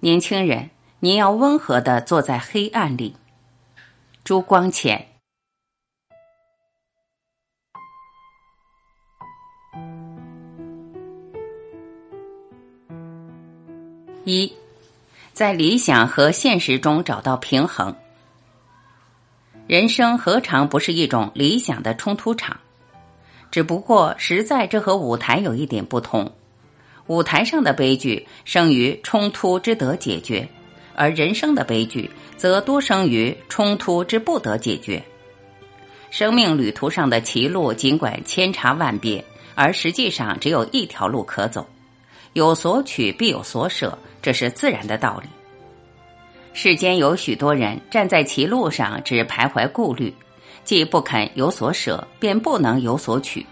年轻人，你要温和的坐在黑暗里。朱光潜。一，在理想和现实中找到平衡。人生何尝不是一种理想的冲突场？只不过，实在这和舞台有一点不同。舞台上的悲剧生于冲突之得解决，而人生的悲剧则多生于冲突之不得解决。生命旅途上的歧路尽管千差万别，而实际上只有一条路可走。有所取必有所舍，这是自然的道理。世间有许多人站在歧路上，只徘徊顾虑，既不肯有所舍，便不能有所取。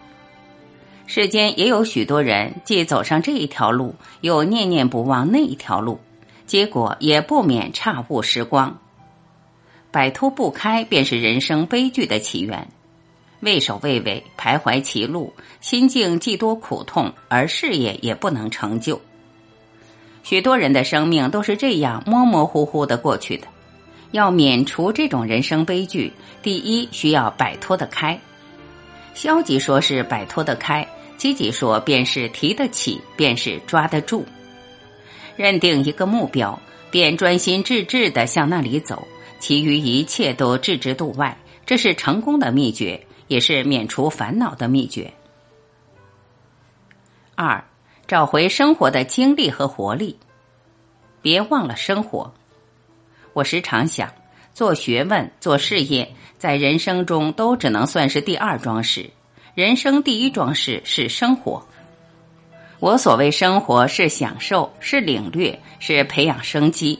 世间也有许多人，既走上这一条路，又念念不忘那一条路，结果也不免差误时光。摆脱不开，便是人生悲剧的起源。畏首畏尾，徘徊歧路，心境既多苦痛，而事业也不能成就。许多人的生命都是这样模模糊糊的过去的。要免除这种人生悲剧，第一需要摆脱得开。消极说是摆脱得开。积极说，便是提得起，便是抓得住。认定一个目标，便专心致志的向那里走，其余一切都置之度外。这是成功的秘诀，也是免除烦恼的秘诀。二，找回生活的精力和活力，别忘了生活。我时常想，做学问、做事业，在人生中都只能算是第二桩事。人生第一桩事是生活。我所谓生活，是享受，是领略，是培养生机。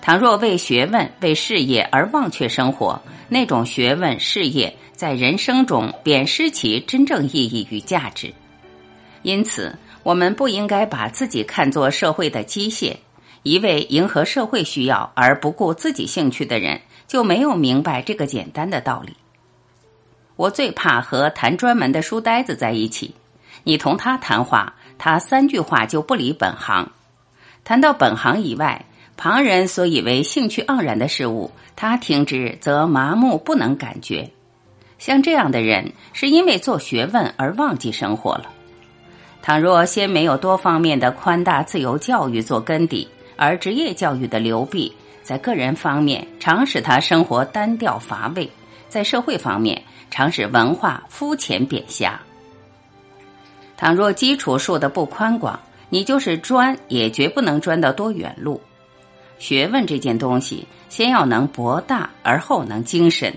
倘若为学问、为事业而忘却生活，那种学问、事业在人生中便失其真正意义与价值。因此，我们不应该把自己看作社会的机械。一味迎合社会需要而不顾自己兴趣的人，就没有明白这个简单的道理。我最怕和谈专门的书呆子在一起。你同他谈话，他三句话就不离本行；谈到本行以外，旁人所以为兴趣盎然的事物，他听之则麻木不能感觉。像这样的人，是因为做学问而忘记生活了。倘若先没有多方面的宽大自由教育做根底，而职业教育的流弊，在个人方面常使他生活单调乏味，在社会方面。常使文化肤浅扁狭。倘若基础树的不宽广，你就是钻，也绝不能钻到多远路。学问这件东西，先要能博大，而后能精深。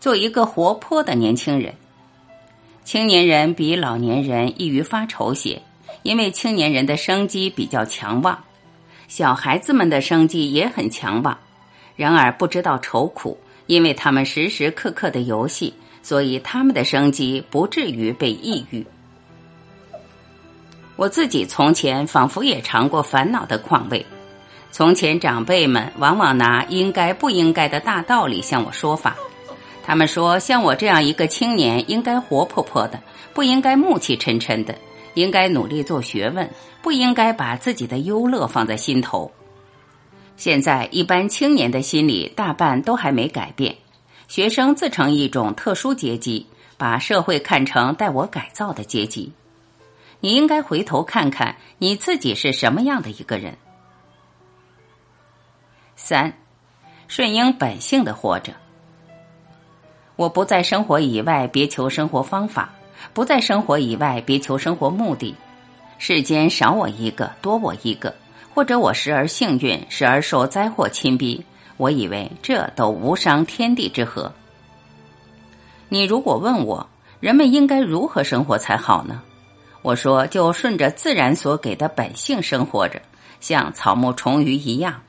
做一个活泼的年轻人，青年人比老年人易于发愁些，因为青年人的生机比较强旺，小孩子们的生机也很强旺，然而不知道愁苦。因为他们时时刻刻的游戏，所以他们的生机不至于被抑郁。我自己从前仿佛也尝过烦恼的况味。从前长辈们往往拿应该不应该的大道理向我说法，他们说像我这样一个青年，应该活泼泼的，不应该暮气沉沉的，应该努力做学问，不应该把自己的忧乐放在心头。现在，一般青年的心理大半都还没改变。学生自成一种特殊阶级，把社会看成待我改造的阶级。你应该回头看看你自己是什么样的一个人。三，顺应本性的活着。我不在生活以外别求生活方法，不在生活以外别求生活目的。世间少我一个，多我一个。或者我时而幸运，时而受灾祸侵逼，我以为这都无伤天地之和。你如果问我，人们应该如何生活才好呢？我说，就顺着自然所给的本性生活着，像草木虫鱼一样。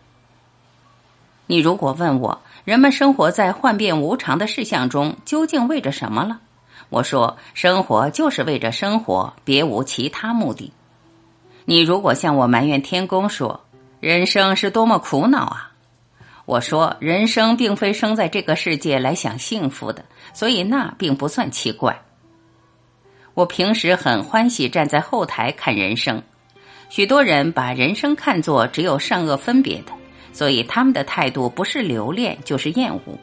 你如果问我，人们生活在幻变无常的事项中，究竟为着什么了？我说，生活就是为着生活，别无其他目的。你如果向我埋怨天公说人生是多么苦恼啊，我说人生并非生在这个世界来享幸福的，所以那并不算奇怪。我平时很欢喜站在后台看人生，许多人把人生看作只有善恶分别的，所以他们的态度不是留恋就是厌恶。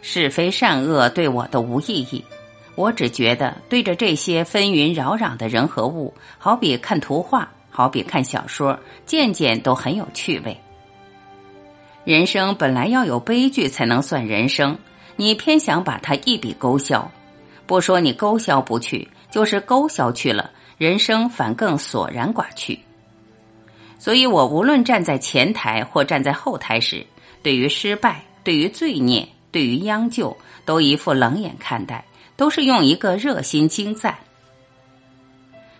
是非善恶对我都无意义，我只觉得对着这些纷纭扰攘的人和物，好比看图画，好比看小说，件件都很有趣味。人生本来要有悲剧才能算人生，你偏想把它一笔勾销，不说你勾销不去，就是勾销去了，人生反更索然寡趣。所以我无论站在前台或站在后台时，对于失败，对于罪孽。对于央救，都一副冷眼看待，都是用一个热心精赞。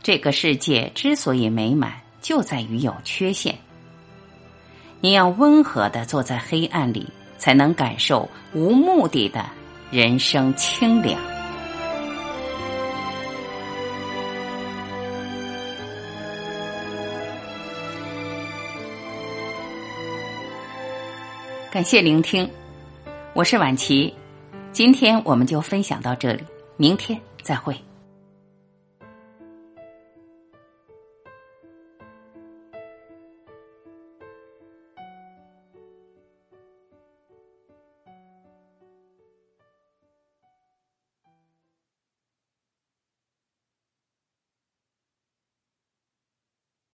这个世界之所以美满，就在于有缺陷。你要温和的坐在黑暗里，才能感受无目的的人生清凉。感谢聆听。我是婉琪，今天我们就分享到这里，明天再会。